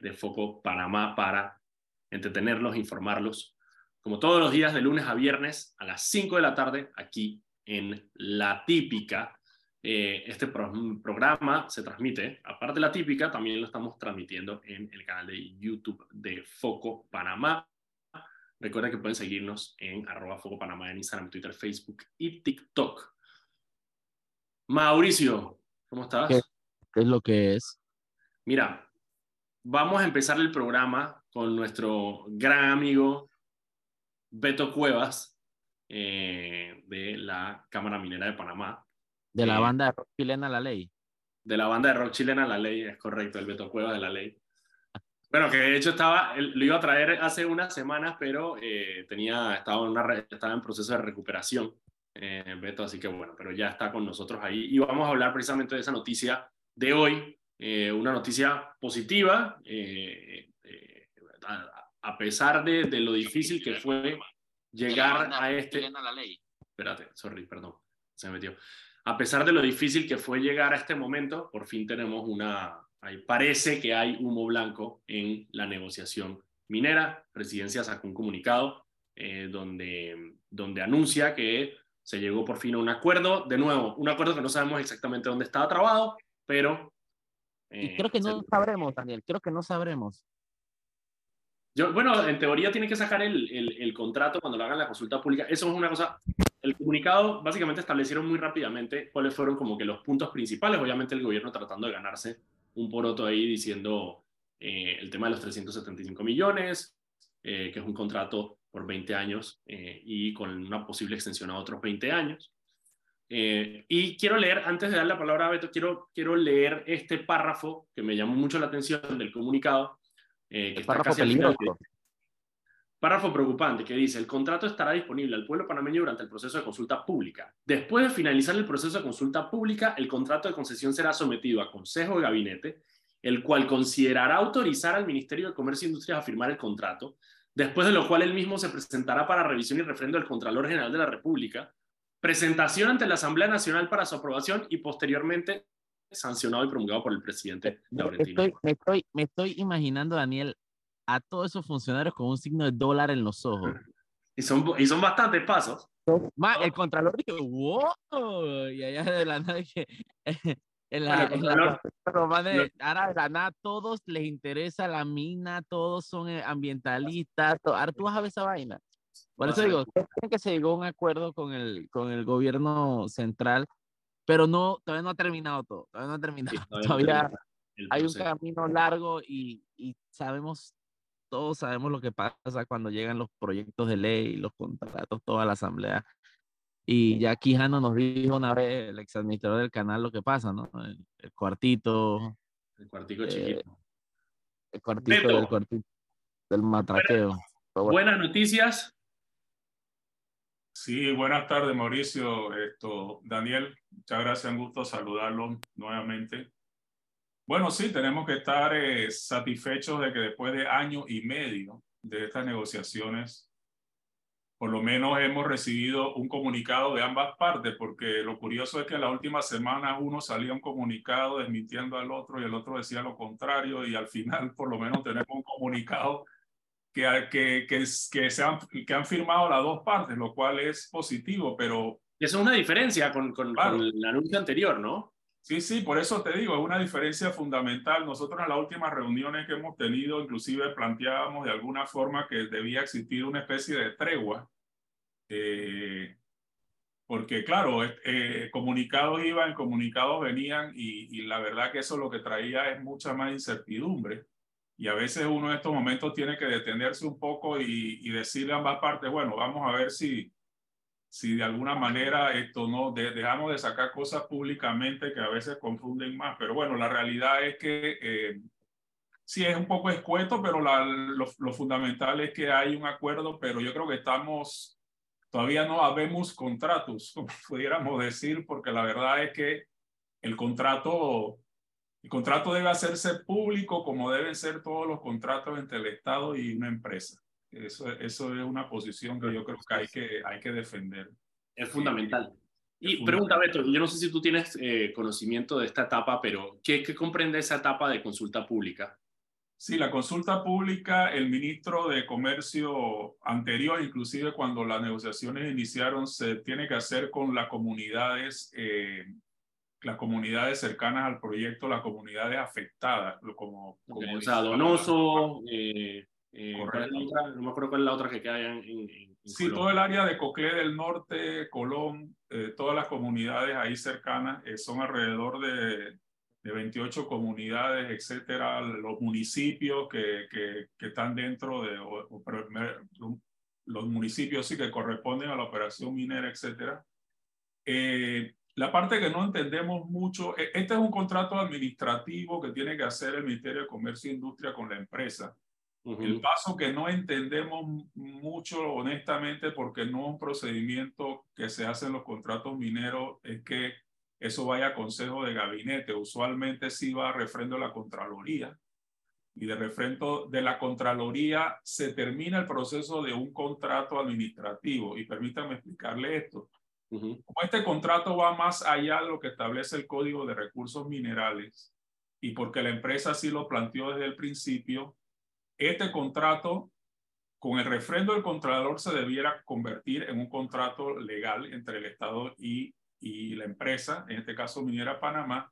de Foco Panamá para entretenerlos, informarlos, como todos los días de lunes a viernes a las 5 de la tarde aquí en La Típica. Eh, este programa se transmite, aparte de La Típica, también lo estamos transmitiendo en el canal de YouTube de Foco Panamá. Recuerda que pueden seguirnos en arroba Foco Panamá en Instagram, Twitter, Facebook y TikTok. Mauricio, ¿cómo estás? ¿Qué, es lo que es? Mira, vamos a empezar el programa con nuestro gran amigo Beto Cuevas eh, de la Cámara Minera de Panamá. De la eh, banda de rock chilena La Ley. De la banda de rock chilena La Ley, es correcto, el Beto Cuevas de La Ley. Bueno, que de hecho estaba, lo iba a traer hace unas semanas, pero eh, tenía, estaba, en una, estaba en proceso de recuperación, Beto, así que bueno, pero ya está con nosotros ahí. Y vamos a hablar precisamente de esa noticia de hoy, una noticia positiva, a pesar de, de, lo difícil que fue llegar a este... La ley. Espérate, sorry, perdón, se me metió. A pesar de lo difícil que fue llegar a este momento, por fin tenemos una... Ahí parece que hay humo blanco en la negociación minera. Presidencia sacó un comunicado eh, donde, donde anuncia que se llegó por fin a un acuerdo. De nuevo, un acuerdo que no sabemos exactamente dónde estaba trabado, pero... y creo que no sabremos, Daniel, creo que no sabremos bueno, en teoría tiene que sacar el, el, contrato cuando lo hagan la consulta pública. Eso es una cosa. El comunicado básicamente establecieron muy rápidamente cuáles fueron como que los puntos principales. Obviamente el gobierno tratando de ganarse un poroto ahí diciendo eh, el tema de los 375 millones, eh, que es un contrato por 20 años eh, y con una posible extensión a otros 20 años. Y quiero leer, antes de dar la palabra a Beto, quiero, quiero leer este párrafo que me llamó mucho la atención del comunicado, eh, párrafo peligroso. Párrafo preocupante que dice, el contrato estará disponible al pueblo panameño durante el proceso de consulta pública. Después de finalizar el proceso de consulta pública, el contrato de concesión será sometido a Consejo de Gabinete, el cual considerará autorizar al Ministerio de Comercio e Industria a firmar el contrato, después de lo cual el mismo se presentará para revisión y refrendo del Contralor General de la República, presentación ante la Asamblea Nacional para su aprobación y posteriormente sancionado y promulgado por el presidente Laurentino. Estoy, me, estoy, me estoy imaginando, Daniel, a todos esos funcionarios con un signo de dólar en los ojos. Y son, y son bastantes pasos. el contralor dijo, wow, y allá de la nada que en la, en la, de, ahora de la nada todos les interesa la mina, todos son eh, ambientalistas, ahora tú vas a ver esa vaina. Por eso digo, que se llegó a un acuerdo con el, con el gobierno central pero no, todavía no ha terminado todo, todavía no ha terminado. todavía, hay un camino largo y, y, sabemos, todos sabemos lo que pasa cuando llegan los proyectos de ley, los contratos, toda la asamblea. Y ya Quijano nos dijo una vez, el exadministrador del canal, lo que pasa, ¿no? El, cuartito. El cuartito eh, chiquito. El cuartito del cuartito, del matraqueo. Buenas noticias, Sí, buenas tardes, Mauricio. Esto, Daniel, muchas gracias, un gusto saludarlo nuevamente. Bueno, sí, tenemos que estar eh, satisfechos de que después de año y medio de estas negociaciones, por lo menos hemos recibido un comunicado de ambas partes, porque lo curioso es que en la última semana uno salía un comunicado desmintiendo al otro y el otro decía lo contrario y al final por lo menos tenemos un comunicado que, que, que, que, se han, que han firmado las dos partes, lo cual es positivo, pero... Eso es una diferencia con, con, el anuncio anterior, ¿no? Sí, sí, por eso te digo, es una diferencia fundamental. Nosotros en las últimas reuniones que hemos tenido, inclusive planteábamos de alguna forma que debía existir una especie de tregua, eh, porque claro, eh, comunicados iban, comunicados venían, y, y, la verdad que eso lo que traía es mucha más incertidumbre. Y a veces uno en estos momentos tiene que detenerse un poco y, y decirle a ambas partes, bueno, vamos a ver si, si de alguna manera esto no dejamos de sacar cosas públicamente que a veces confunden más. Pero bueno, la realidad es que eh, sí es un poco escueto, pero lo, lo, fundamental es que hay un acuerdo, pero yo creo que estamos, todavía no habemos contratos, como pudiéramos decir, porque la verdad es que el contrato el contrato debe hacerse público como deben ser todos los contratos entre el Estado y una empresa. Eso, eso es una posición que yo creo que hay que, hay que defender. Es fundamental. Y pregunta, Beto, yo no sé si tú tienes eh, conocimiento de esta etapa, pero ¿qué, ¿qué, comprende esa etapa de consulta pública? Sí, la consulta pública, el ministro de Comercio anterior, inclusive cuando las negociaciones iniciaron, se tiene que hacer con las comunidades, eh, las comunidades cercanas al proyecto, las comunidades afectadas, como, como o sea, Donoso, eh, eh, no me acuerdo cuál es la otra que queda en, en, Sí, todo el área de Coclé del Norte, Colón, todas las comunidades ahí cercanas, son alrededor de de 28 comunidades, etcétera, los municipios que, que, que están dentro de los municipios sí que corresponden a la operación minera, etcétera. Eh, la parte que no entendemos mucho, e, este es un contrato administrativo que tiene que hacer el Ministerio de Comercio e Industria con la empresa. El paso que no entendemos mucho, honestamente, porque no es un procedimiento que se hace en los contratos mineros, es que eso vaya a consejo de gabinete. Usualmente sí va a refrendo de la Contraloría. Y de refrendo de la Contraloría se termina el proceso de un contrato administrativo. Y permítanme explicarle esto. Como este contrato va más allá de lo que establece el Código de Recursos Minerales y porque la empresa sí lo planteó desde el principio, este contrato con el refrendo del Contralor se debiera convertir en un contrato legal entre el Estado y y la empresa, en este caso Minera Panamá,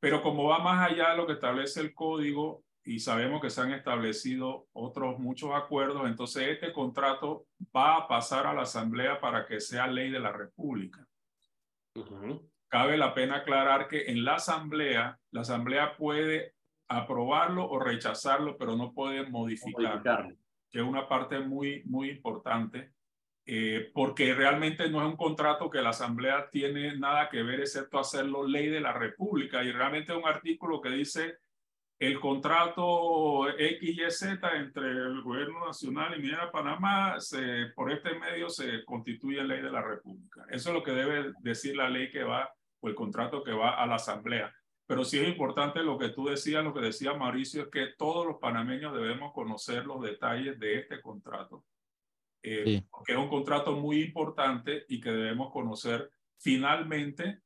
pero como va más allá de lo que establece el código y sabemos que se han establecido otros muchos acuerdos, entonces este contrato va a pasar a la Asamblea para que sea ley de la República. Cabe la pena aclarar que en la Asamblea, la Asamblea puede aprobarlo o rechazarlo, pero no puede modificarlo, modificarlo. que es una parte muy, muy importante eh, porque realmente no es un contrato que la Asamblea tiene nada que ver, excepto hacerlo ley de la República. Y realmente es un artículo que dice el contrato XYZ entre el gobierno nacional y Minera Panamá, se, por este medio se constituye ley de la República. Eso es lo que debe decir la ley que va, o el contrato que va a la Asamblea. Pero sí es importante lo que tú decías, lo que decía Mauricio, es que todos los panameños debemos conocer los detalles de este contrato eh, que es un contrato muy importante y que debemos conocer finalmente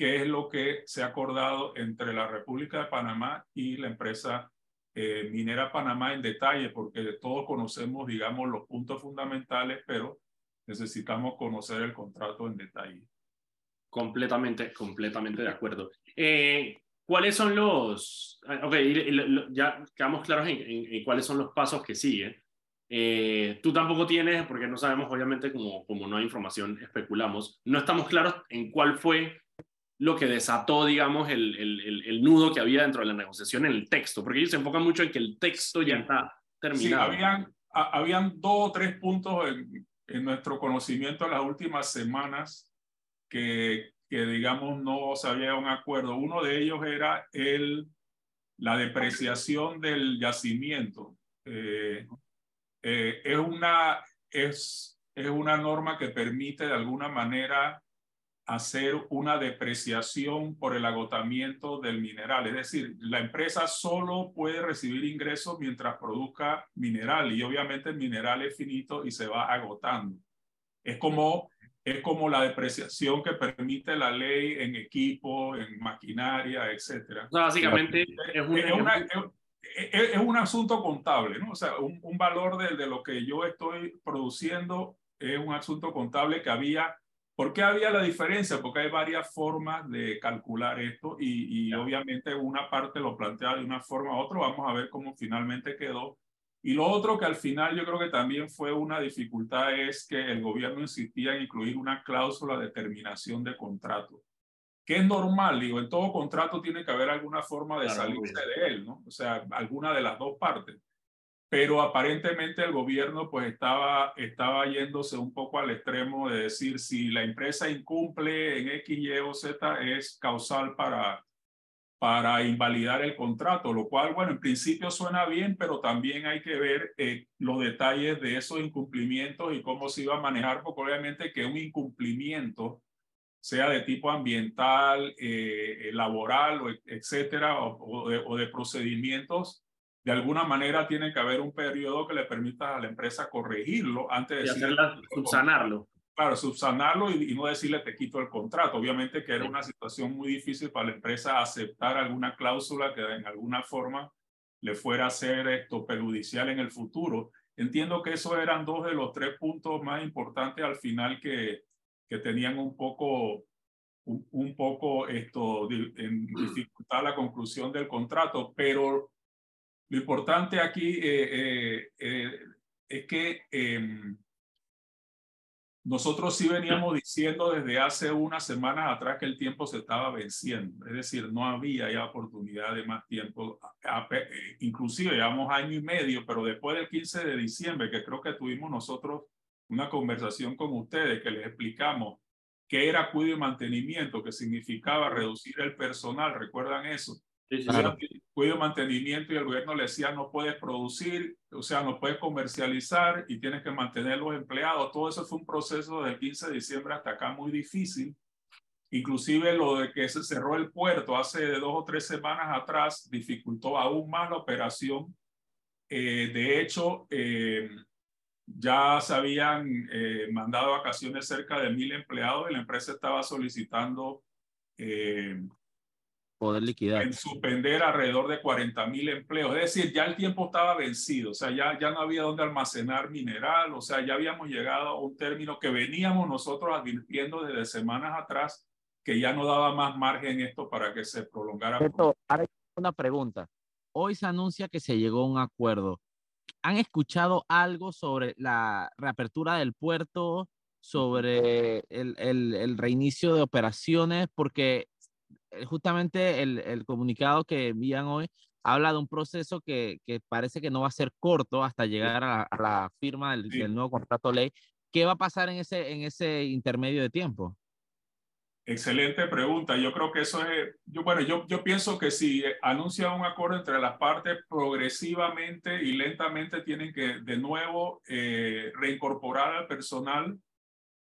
qué es lo que se ha acordado entre la República de Panamá y la empresa eh, minera Panamá en detalle, porque todos conocemos, digamos, los puntos fundamentales, pero necesitamos conocer el contrato en detalle. Completamente, completamente de acuerdo. Eh, ¿Cuáles son los, ah, ok, ya quedamos claros en, cuáles son los pasos que siguen. Eh, tú tampoco tienes, porque no sabemos, obviamente, como, como no hay información, especulamos, no estamos claros en cuál fue lo que desató, digamos, el, el, el, nudo que había dentro de la negociación en el texto, porque ellos se enfocan mucho en que el texto ya está terminado. Sí, habían, habían dos o tres puntos en, en nuestro conocimiento en las últimas semanas que, que, digamos, no se había un acuerdo. Uno de ellos era el, la depreciación del yacimiento. Eh, eh, es, una, es, es una norma que permite de alguna manera hacer una depreciación por el agotamiento del mineral. Es decir, la empresa solo puede recibir ingresos mientras produzca mineral y obviamente el mineral es finito y se va agotando. Es como, es como la depreciación que permite la ley en equipo, en maquinaria, etc. básicamente es, e, es un asunto contable, ¿no? O sea, un, valor de, de, lo que yo estoy produciendo es un asunto contable que había. ¿Por qué había la diferencia? Porque hay varias formas de calcular esto y, y obviamente una parte lo plantea de una forma u otra. Vamos a ver cómo finalmente quedó. Y lo otro que al final yo creo que también fue una dificultad es que el gobierno insistía en incluir una cláusula de terminación de contrato que es normal, digo, en todo contrato tiene que haber alguna forma de salirse de él, ¿no? O sea, alguna de las dos partes. Pero aparentemente el gobierno pues estaba, estaba yéndose un poco al extremo de decir si la empresa incumple en X, Y o Z es causal para, para invalidar el contrato, lo cual, bueno, en principio suena bien, pero también hay que ver eh, los detalles de esos incumplimientos y cómo se iba a manejar, porque obviamente que un incumplimiento sea de tipo ambiental, eh, eh, laboral, o, etcétera, o, de, procedimientos, de alguna manera tiene que haber un periodo que le permita a la empresa corregirlo antes de hacerla, subsanarlo. Claro, subsanarlo y, no decirle te quito el contrato. Obviamente que era una situación muy difícil para la empresa aceptar alguna cláusula que en alguna forma le fuera a ser esto perjudicial en el futuro. Entiendo que esos eran dos de los tres puntos más importantes al final que, que tenían un poco, un, poco esto, en dificultad la conclusión del contrato, pero lo importante aquí eh, eh, eh, es que em, nosotros sí veníamos diciendo desde hace unas semanas atrás que el tiempo se estaba venciendo, es decir, no había ya oportunidad de más tiempo, inclusive llevamos año y medio, pero después del 15 de diciembre, que creo que tuvimos nosotros una conversación con ustedes, que les explicamos qué era cuidado y mantenimiento, que significaba reducir el personal, ¿recuerdan eso? Sí, Cuido mantenimiento y el gobierno le decía no puedes producir, o sea, no puedes comercializar y tienes que mantener los empleados. Todo eso fue un proceso del 15 de diciembre hasta acá muy difícil. Inclusive lo de que se cerró el puerto hace dos o tres semanas atrás dificultó aún más la operación. Eh, de hecho, eh, ya se habían eh, mandado vacaciones cerca de mil empleados y la empresa estaba solicitando poder liquidar. En suspender alrededor de 40 mil empleos. Es decir, ya el tiempo estaba vencido, o sea, ya, ya no había dónde almacenar mineral, o sea, ya habíamos llegado a un término que veníamos nosotros advirtiendo desde semanas atrás que ya no daba más margen esto para que se prolongara. Esto, ahora una pregunta. Hoy se anuncia que se llegó a un acuerdo. ¿Han escuchado algo sobre la reapertura del puerto, sobre el, el, el reinicio de operaciones? Porque justamente el, el, comunicado que envían hoy habla de un proceso que, que, parece que no va a ser corto hasta llegar a, la firma del, del, nuevo contrato ley. ¿Qué va a pasar en ese, en ese intermedio de tiempo? Excelente pregunta. Yo creo que eso es, yo, bueno, yo, yo pienso que si anuncia un acuerdo entre las partes, progresivamente y lentamente tienen que de nuevo eh, reincorporar al personal,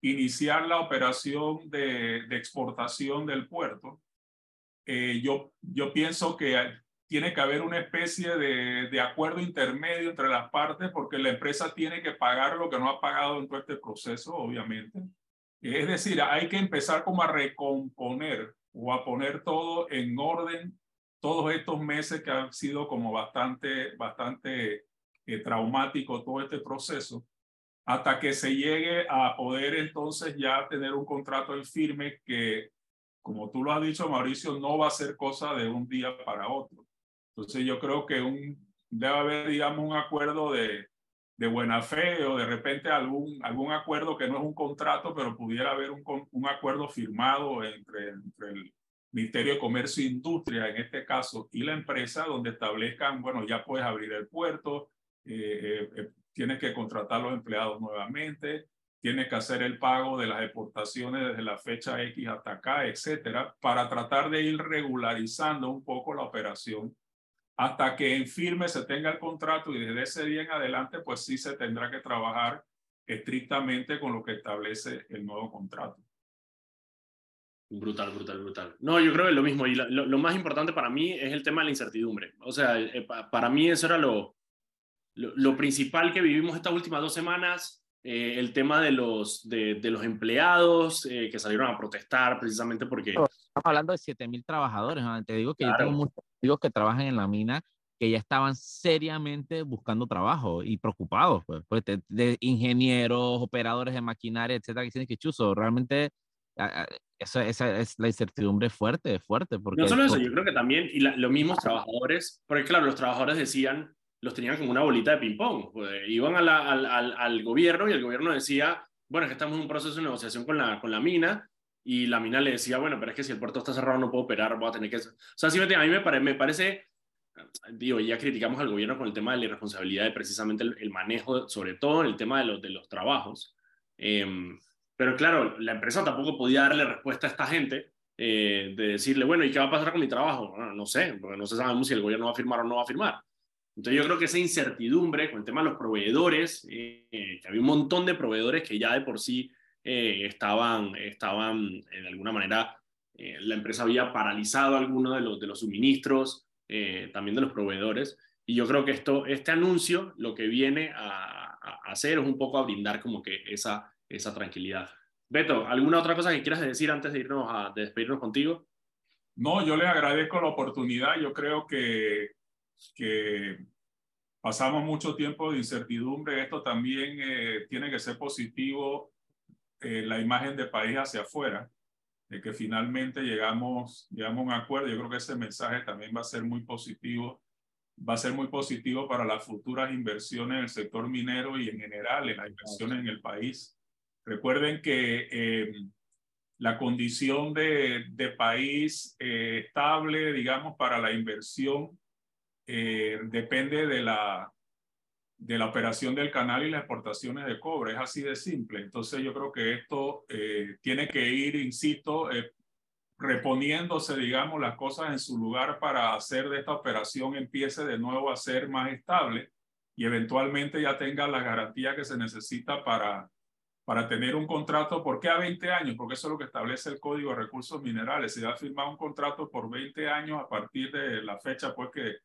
iniciar la operación de, de exportación del puerto eh, yo, yo pienso que tiene que haber una especie de, de, acuerdo intermedio entre las partes porque la empresa tiene que pagar lo que no ha pagado en todo este proceso, obviamente. Es decir, hay que empezar como a recomponer o a poner todo en orden todos estos meses que han sido como bastante, bastante eh, traumático todo este proceso, hasta que se llegue a poder entonces ya tener un contrato en firme que como tú lo has dicho, Mauricio, no va a ser cosa de un día para otro. Entonces yo creo que un, debe haber, digamos, un acuerdo de, de buena fe o de repente algún, algún acuerdo que no es un contrato, pero pudiera haber un, un acuerdo firmado entre, entre el Ministerio de Comercio e Industria, en este caso, y la empresa, donde establezcan, bueno, ya puedes abrir el puerto, eh, eh, eh tienes que contratar los empleados nuevamente, tiene que hacer el pago de las exportaciones desde la fecha X hasta acá, etcétera, para tratar de ir regularizando un poco la operación hasta que en firme se tenga el contrato y desde ese día en adelante, pues sí se tendrá que trabajar estrictamente con lo que establece el nuevo contrato. Brutal, brutal, brutal. No, yo creo que es lo mismo. Y lo, más importante para mí es el tema de la incertidumbre. O sea, eh, para mí eso era lo, lo, lo principal que vivimos estas últimas dos semanas eh, el tema de los, de, de los empleados eh, que salieron a protestar precisamente porque... Estamos hablando de 7.000 trabajadores, te digo que yo tengo muchos amigos que trabajan en la mina que ya estaban seriamente buscando trabajo y preocupados, pues, pues de, ingenieros, operadores de maquinaria, etcétera, que dicen que chuzo, realmente esa, esa, es la incertidumbre fuerte, fuerte. Porque no solo eso, yo creo que también, y los mismos trabajadores, porque claro, los trabajadores decían, los tenían como una bolita de ping-pong. Pues, iban al, al, al, gobierno y el gobierno decía, bueno, es que estamos en un proceso de negociación con la, con la mina, y la mina le decía, bueno, pero es que si el puerto está cerrado no puedo operar, voy a tener que... O sea, sí, a mí me, pare, me parece, digo, ya criticamos al gobierno con el tema de la irresponsabilidad de precisamente el, manejo, sobre todo en el tema de los, de los trabajos. Em, pero claro, la empresa tampoco podía darle respuesta a esta gente eh, de decirle, bueno, ¿y qué va a pasar con mi trabajo? No sé, porque no sabemos si el gobierno va a firmar o no va a firmar. Entonces yo creo que esa incertidumbre con el tema de los proveedores, eh, que había un montón de proveedores que ya de por sí eh, estaban, estaban, en alguna manera, eh, la empresa había paralizado algunos de los, de los suministros, también de los proveedores. Y yo creo que esto, este anuncio lo que viene a, a, hacer es un poco a brindar como que esa, esa tranquilidad. Beto, ¿alguna otra cosa que quieras decir antes de irnos a de despedirnos contigo? No, yo le agradezco la oportunidad. Yo creo que que pasamos mucho tiempo de incertidumbre. Esto también eh, tiene que ser positivo, eh, la imagen de país hacia afuera, de que finalmente llegamos, llegamos a un acuerdo. Yo creo que ese mensaje también va a ser muy positivo. Va a ser muy positivo para las futuras inversiones en el sector minero y en general en las inversiones en el país. Recuerden que eh, la condición de, de país estable, digamos, para la inversión eh, depende de la, de la operación del canal y las exportaciones de cobre. Es así de simple. Entonces yo creo que esto eh, tiene que ir, insisto, eh, reponiéndose, digamos, las cosas en su lugar para hacer de esta operación empiece de nuevo a ser más estable y eventualmente ya tenga la garantía que se necesita para, para tener un contrato. ¿Por qué a 20 años? Porque eso es lo que establece el Código de Recursos Minerales. Se va a firmar un contrato por 20 años a partir de la fecha pues que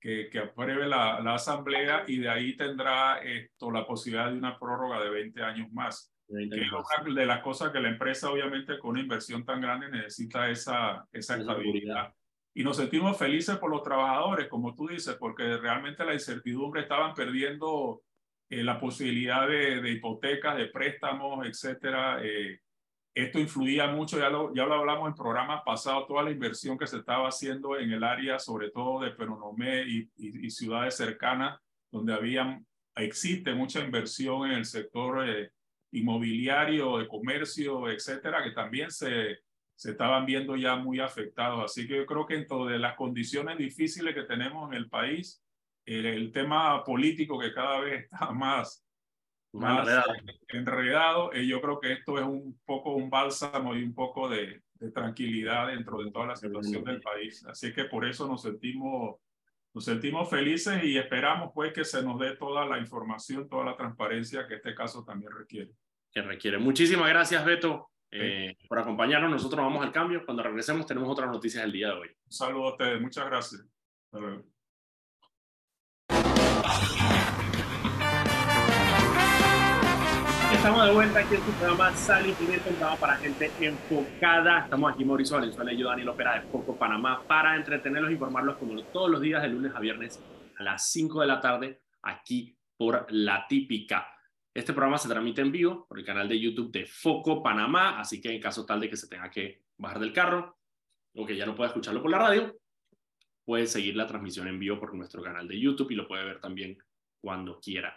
que, apruebe la, la, asamblea y de ahí tendrá esto la posibilidad de una prórroga de 20 años más. que es una de las cosas que la empresa obviamente con una inversión tan grande necesita esa, esa estabilidad. Y nos sentimos felices por los trabajadores, como tú dices, porque realmente la incertidumbre estaban perdiendo eh, la posibilidad de, de, hipotecas, de préstamos, etcétera. Eh, esto influía mucho, ya lo, ya lo hablamos en programas pasados, toda la inversión que se estaba haciendo en el área, sobre todo de Peronomé y, y, ciudades cercanas, donde había, existe mucha inversión en el sector eh, inmobiliario, de comercio, etcétera, que también se, se estaban viendo ya muy afectados. Así que yo creo que en todas las condiciones difíciles que tenemos en el país, el, el tema político que cada vez está más más enredado. Y yo creo que esto es un poco un bálsamo y un poco de, de tranquilidad dentro de toda la situación del país. Así que por eso nos sentimos, nos sentimos felices y esperamos pues que se nos dé toda la información, toda la transparencia que este caso también requiere. Que requiere. Muchísimas gracias, Beto, eh, por acompañarnos. Nosotros vamos al cambio. Cuando regresemos tenemos otras noticias del día de hoy. Un saludo a ustedes. Muchas gracias. Estamos de vuelta aquí en su programa Sal y Pimienta, un programa para gente enfocada. Estamos aquí Mauricio Valenzuela y yo, Daniel Opera de Foco Panamá, para entretenerlos e informarlos como todos los días de lunes a viernes a las 5 de la tarde, aquí por La Típica. Este programa se transmite en vivo por el canal de YouTube de Foco Panamá, así que en caso tal de que se tenga que bajar del carro o que ya no pueda escucharlo por la radio, puede seguir la transmisión en vivo por nuestro canal de YouTube y lo puede ver también cuando quiera.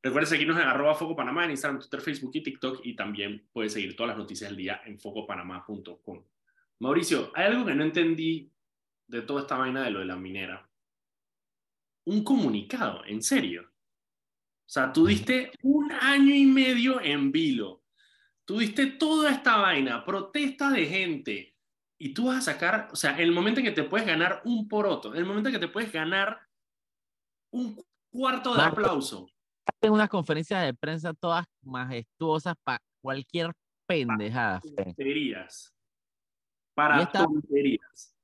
Recuerden seguirnos en arroba Foco Panamá en Instagram, Twitter, Facebook y TikTok y también puedes seguir todas las noticias del día en focopanamá.com. Mauricio, hay algo que no entendí de toda esta vaina de lo de la minera. Un comunicado, en serio. O sea, tú diste un año y medio en vilo. Tú diste toda esta vaina, protesta de gente. Y tú vas a sacar, o sea, el momento en que te puedes ganar un poroto, el momento en que te puedes ganar un cuarto de aplauso en unas conferencias de prensa todas majestuosas para cualquier pendejada. Para tonterías. Para esta, tonterías.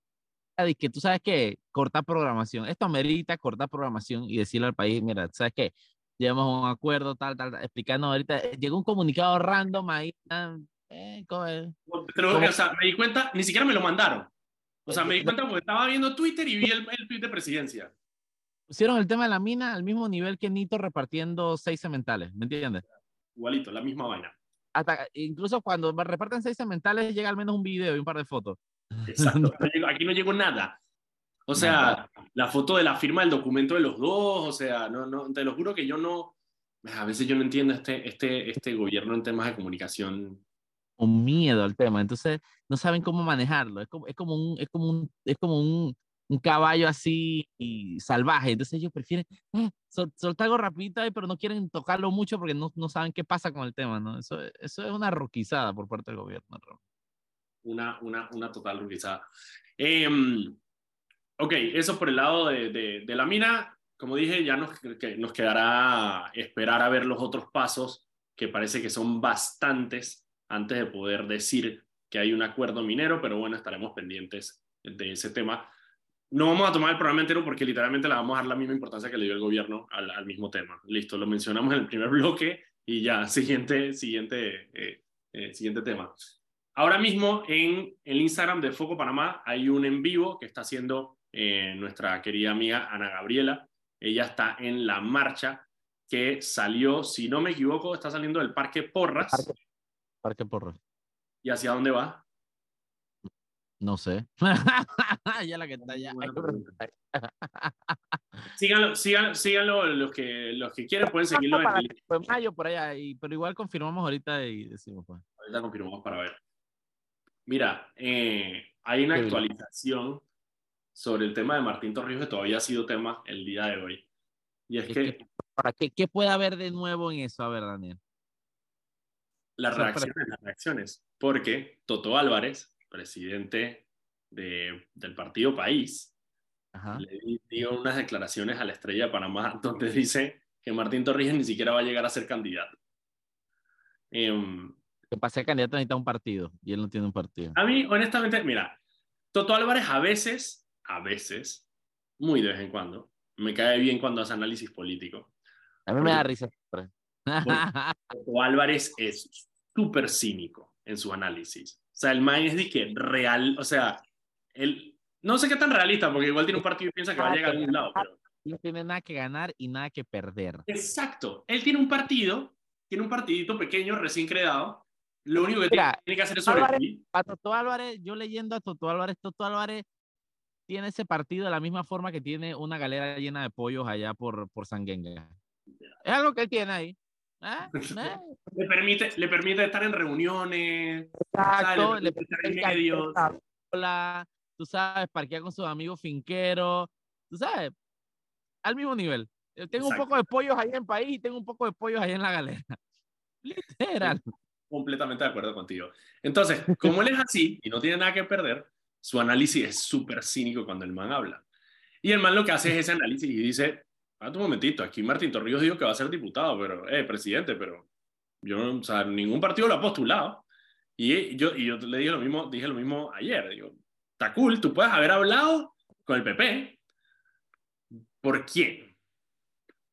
Que tú sabes que corta programación. Esto amerita cortar programación y decirle al país, mira, ¿sabes qué? Llevamos un acuerdo, tal, tal, explicando ahorita. Eh, llegó un comunicado random ahí. Ah, eh, Pero, o sea, me di cuenta, ni siquiera me lo mandaron. O sea, me di cuenta porque estaba viendo Twitter y vi el, el tweet de presidencia pusieron el tema de la mina al mismo nivel que Nito repartiendo seis cementales, ¿me entiendes? Igualito, la misma vaina. Hasta, incluso cuando reparten seis cementales llega al menos un video y un par de fotos. Exacto, aquí no llegó nada. O sea, la foto de la firma del documento de los dos, o sea, no, no, te lo juro que yo no, a veces yo no entiendo este, este, este gobierno en temas de comunicación. Un miedo al tema, entonces no saben cómo manejarlo, es como, es como un, es como un, es como un un caballo así y salvaje. Entonces ellos prefieren ah, soltar algo rapidito ahí, pero no quieren tocarlo mucho porque no, no, saben qué pasa con el tema, ¿no? Eso, eso es una roquizada por parte del gobierno. Una, una, una total roquizada. Em, ok, eso por el lado de, de, de, la mina. Como dije, ya nos, que nos quedará esperar a ver los otros pasos, que parece que son bastantes antes de poder decir que hay un acuerdo minero, pero bueno, estaremos pendientes de ese tema no vamos a tomar el programa entero porque literalmente le vamos a dar la misma importancia que le dio el gobierno al, al mismo tema. Listo, lo mencionamos en el primer bloque y ya, siguiente, siguiente, eh, eh, siguiente tema. Ahora mismo en el Instagram de Foco Panamá hay un en vivo que está haciendo eh, nuestra querida amiga Ana Gabriela. Ella está en la marcha que salió, si no me equivoco, está saliendo del Parque Porras. Parque, Parque Porras. ¿Y hacia dónde va? No sé. ya la que está allá. síganlo, síganlo, síganlo, los que, los que quieren pueden seguirlo en el... Fue mayo por allá, y, pero igual confirmamos ahorita y decimos. Pues. Ahorita confirmamos para ver. Mira, eh, hay una actualización sobre el tema de Martín Torrijos que todavía ha sido tema el día de hoy. Y es, que... ¿Para qué, qué puede haber de nuevo en eso? A ver, Daniel. Las reacciones, las reacciones. Porque Toto Álvarez, presidente de, del partido País, le dio unas declaraciones a la estrella de Panamá donde dice que Martín Torrijos ni siquiera va a llegar a ser candidato. Eh, que para ser candidato necesita un partido y él no tiene un partido. A mí, honestamente, mira, Toto Álvarez a veces, a veces, muy de vez en cuando, me cae bien cuando hace análisis político. A mí me da risa. Toto Álvarez es súper cínico en su análisis. O sea, el man es de que real, o sea, él, no sé qué tan realista, porque igual tiene un partido y piensa que va a llegar a algún lado. Pero... No tiene nada que ganar y nada que perder. Exacto. Él tiene un partido, tiene un partidito pequeño, recién creado. Lo único que tiene que hacer es sobrevivir. A Toto Álvarez, yo leyendo a Toto Álvarez, Toto Álvarez tiene ese partido de la misma forma que tiene una galera llena de pollos allá por, por Sanguenga. Es algo que él tiene ahí. ¿Eh? ¿Eh? le, permite, le permite estar en reuniones. Exacto, le permite, estar en medios. Hola, tú sabes, parquear con sus amigos finqueros. Tú sabes, al mismo nivel. Yo tengo un poco de pollos ahí en país y tengo un poco de pollos ahí en la galera. Literal. Completamente de acuerdo contigo. Entonces, como él es así y no tiene nada que perder, su análisis es súper cínico cuando el man habla. Y el man lo que hace es ese análisis y dice, ah, un momentito, aquí Martín Torrijos dijo que va a ser diputado, pero, eh, presidente, pero yo, o sea, ningún partido lo ha postulado. Y yo, y yo le dije lo mismo, dije lo mismo ayer, digo, está cool, tú puedes haber hablado con el PP. ¿Por quién?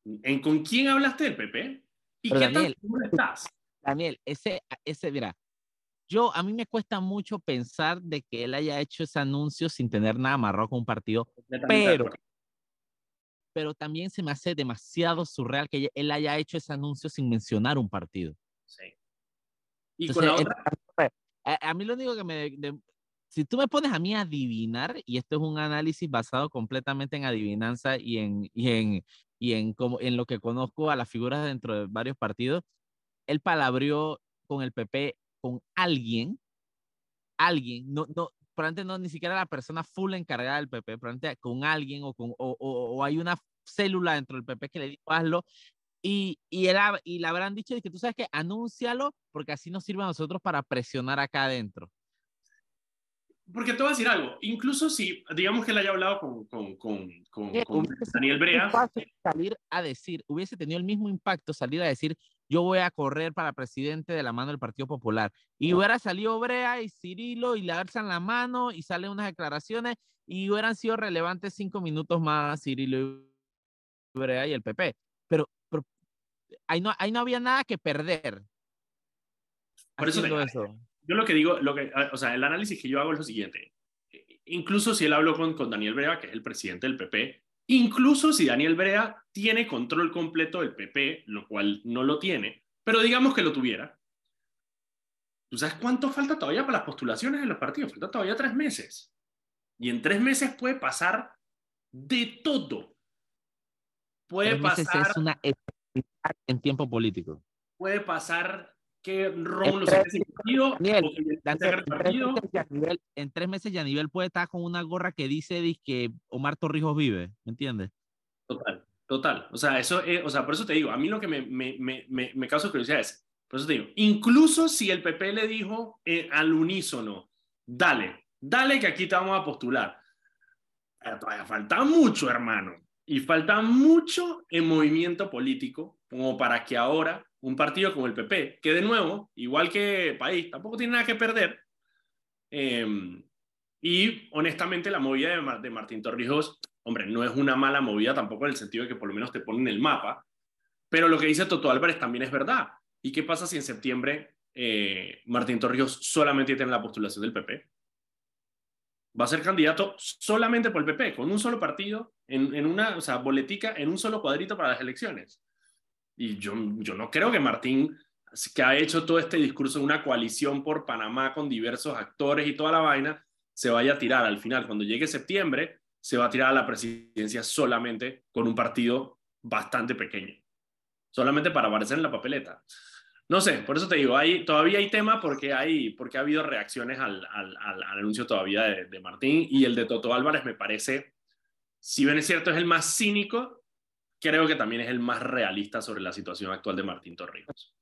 ¿En con quién hablaste del PP? ¿Y qué Daniel, estás? Daniel, ese, ese, mira, yo, a mí me cuesta mucho pensar de que él haya hecho ese anuncio sin tener nada amarrado con un partido, pero, pero también se me hace demasiado surreal que él haya hecho ese anuncio sin mencionar un partido. Sí. Y con la otra... a, mí lo único que me... si tú me pones a mí a adivinar, y esto es un análisis basado completamente en adivinanza y en, y en, y en, como, en lo que conozco a las figuras dentro de varios partidos, él palabrió con el PP, con alguien, alguien, no, no, probablemente no ni siquiera la persona full encargada del PP, probablemente con alguien o, con, o, o, hay una célula dentro del PP que le dijo hazlo y, y, él, y le habrán dicho que tú sabes que anúncialo porque así nos sirve a nosotros para presionar acá adentro. Porque te voy a decir algo, incluso si, digamos que él haya hablado con, con, con, con, con Daniel Brea. Salir a decir, hubiese tenido el mismo impacto salir a decir, yo voy a correr para presidente de la mano del Partido Popular. Y hubiera salido Brea y Cirilo y le alzan la mano y salen unas declaraciones y hubieran sido relevantes cinco minutos más Cirilo y Brea y el PP. Pero, pero ahí, no, ahí no había nada que perder. Por eso, eso. Yo lo que digo, lo que, o sea, el análisis que yo hago es lo siguiente. Incluso si él habló con, con Daniel Brea, que es el presidente del PP, Incluso si Daniel Brea tiene control completo del PP, lo cual no lo tiene, pero digamos que lo tuviera. ¿Tú sabes cuánto falta todavía para las postulaciones en los partidos? Falta todavía tres meses. Y en tres meses puede pasar de todo. Puede pasar. Es una en tiempo político. Puede pasar que Rómulo se partido, en tres meses ya nivel puede estar con una gorra que dice que Omar Torrijos vive, ¿me entiendes? Total, total. O sea, eso o sea, por eso te digo, a mí lo que me, me, me, me, causa curiosidad es, por eso te digo, incluso si el PP le dijo eh, al unísono, dale, dale que aquí te vamos a postular. Pero todavía falta mucho, hermano. Y falta mucho en movimiento político como para que ahora un partido como el PP, que de nuevo, igual que país, tampoco tiene nada que perder. Em, y honestamente la movida de, Martín Torrijos, hombre, no es una mala movida tampoco en el sentido de que por lo menos te ponen el mapa, pero lo que dice Toto Álvarez también es verdad. ¿Y qué pasa si en septiembre eh, Martín Torrijos solamente tiene la postulación del PP? va a ser candidato solamente por el PP, con un solo partido, en, en una, o sea, boletica, en un solo cuadrito para las elecciones. Y yo, yo no creo que Martín, que ha hecho todo este discurso de una coalición por Panamá con diversos actores y toda la vaina, se vaya a tirar al final. Cuando llegue septiembre, se va a tirar a la presidencia solamente con un partido bastante pequeño, solamente para aparecer en la papeleta. No sé, por eso te digo, hay, todavía hay tema porque, hay, porque ha habido reacciones al, al, anuncio todavía de, de, Martín y el de Toto Álvarez me parece, si bien es cierto, es el más cínico, creo que también es el más realista sobre la situación actual de Martín Torrijos.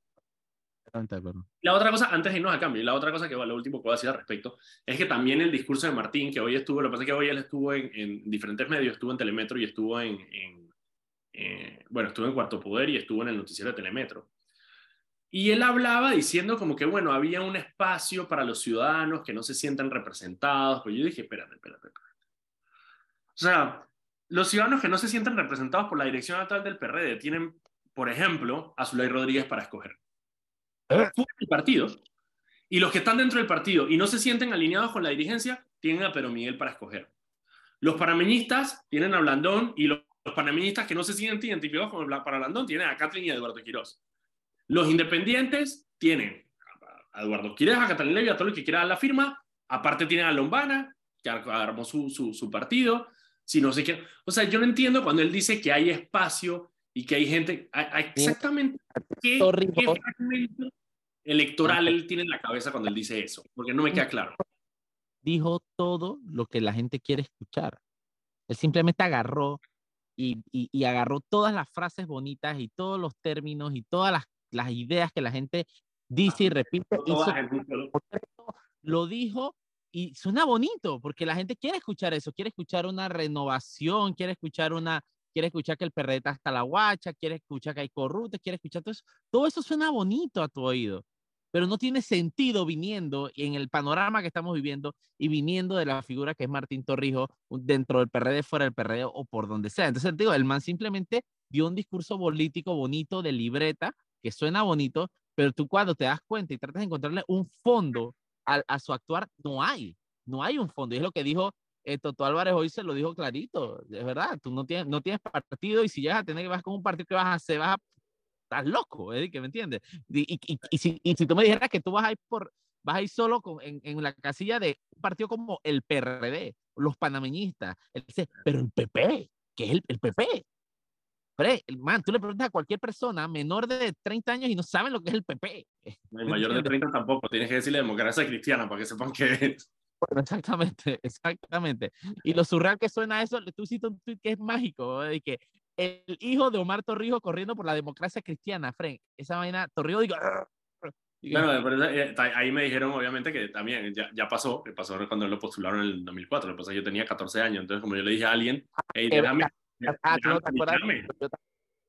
La otra cosa, antes de irnos a cambio, la otra cosa que lo último que puedo decir al respecto, es que también el discurso de Martín, que hoy estuvo, lo que pasa es que hoy él estuvo en, en diferentes medios, estuvo en Telemetro y estuvo en, en eh, bueno, estuvo en Cuarto Poder y estuvo en el noticiero de Telemetro. Y él hablaba diciendo como que, bueno, había un espacio para los ciudadanos que no se sientan representados. Pues yo dije, espérate, espérate, espérate. O sea, los ciudadanos que no se sienten representados por la dirección actual del PRD tienen, por ejemplo, a Zulay Rodríguez para escoger. ¿Eh? el partido. Y los que están dentro del partido y no se sienten alineados con la dirigencia, tienen a Pedro Miguel para escoger. Los panameñistas tienen a Blandón y los, los panameñistas que no se sienten identificados con el para Blandón tienen a Catherine y a Eduardo Quirós. Los independientes tienen a Eduardo Quirós, a Catalina Levy, a todo el que quiera dar la firma. Aparte tienen a Lombana, que armó su, su, su partido. Si no sé qué. O sea, yo no entiendo cuando él dice que hay espacio y que hay gente. Exactamente. ¿Qué, qué fragmento electoral él tiene en la cabeza cuando él dice eso? Porque no me queda claro. Dijo todo lo que la gente quiere escuchar. Él simplemente agarró y, y, y agarró todas las frases bonitas y todos los términos y todas las las ideas que la gente dice y repite. lo dijo y suena bonito porque la gente quiere escuchar eso, quiere escuchar una renovación, quiere escuchar una, quiere escuchar que el está hasta la guacha, quiere escuchar que hay corruptos, quiere escuchar todo eso. Todo eso suena bonito a tu oído, pero no tiene sentido viniendo en el panorama que estamos viviendo y viniendo de la figura que es Martín Torrijos dentro del PRD, fuera del PRD o por donde sea. Entonces, digo, el man simplemente dio un discurso político bonito de libreta que suena bonito, pero tú cuando te das cuenta y tratas de encontrarle un fondo a, a su actuar, no hay, no hay un fondo. Y es lo que dijo eh, Toto Álvarez hoy, se lo dijo clarito, es verdad, tú no tienes, no tienes partido y si llegas a tener que vas con un partido que vas a hacer, vas a, estás loco, ¿eh? ¿que me entiendes? Y, y, y, si, y si tú me dijeras que tú vas a ir por, vas a ir solo con, en, en, la casilla de un partido como el PRD, los panameñistas, él dice, pero el PP, que es el, el PP, man, tú le preguntas a cualquier persona menor de 30 años y no saben lo que es el PP. El mayor de 30 tampoco, tienes que decirle democracia cristiana para que sepan qué es. Bueno, exactamente, exactamente. Y lo surreal que suena eso, tú hiciste un tweet que es mágico, de que el hijo de Omar Torrijos corriendo por la democracia cristiana, Frank, esa vaina, Torrijos digo, bueno, eh, ahí me dijeron obviamente que también ya, ya pasó, que pasó cuando lo postularon en el 2004, lo que pasa yo tenía 14 años, entonces como yo le dije a alguien, hey, déjame, Ah, no te acuerdas, yo, me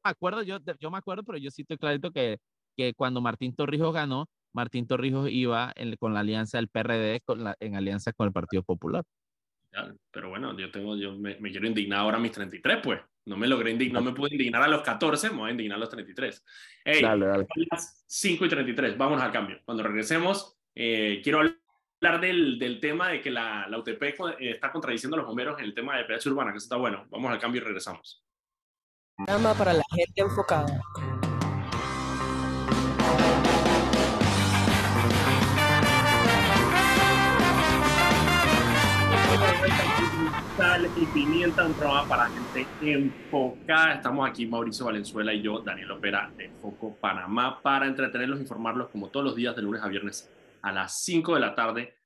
acuerdo, yo, yo me acuerdo, pero yo sí estoy clarito que, que cuando Martín Torrijos ganó, Martín Torrijos iba con la alianza del PRD con la, en alianza con el Partido Popular. Ya, pero bueno, yo tengo, yo me, me, quiero indignar ahora a mis 33, pues. No me logré indignar, no me pude indignar a los 14, me voy a indignar a los 33. Hey, dale, dale. 5 y 33, vámonos al cambio. Cuando regresemos, eh, quiero hablar del, del, tema de que la, la UTP eh, está contradiciendo a los bomberos en el tema de PH urbana, que eso está bueno. Vamos al cambio y regresamos. Programa para la gente enfocada. Y pimienta, un programa para gente enfocada. Estamos aquí Mauricio Valenzuela y yo, Daniel Opera de Foco Panamá, para entretenerlos e informarlos como todos los días de lunes a viernes a las 5 de la tarde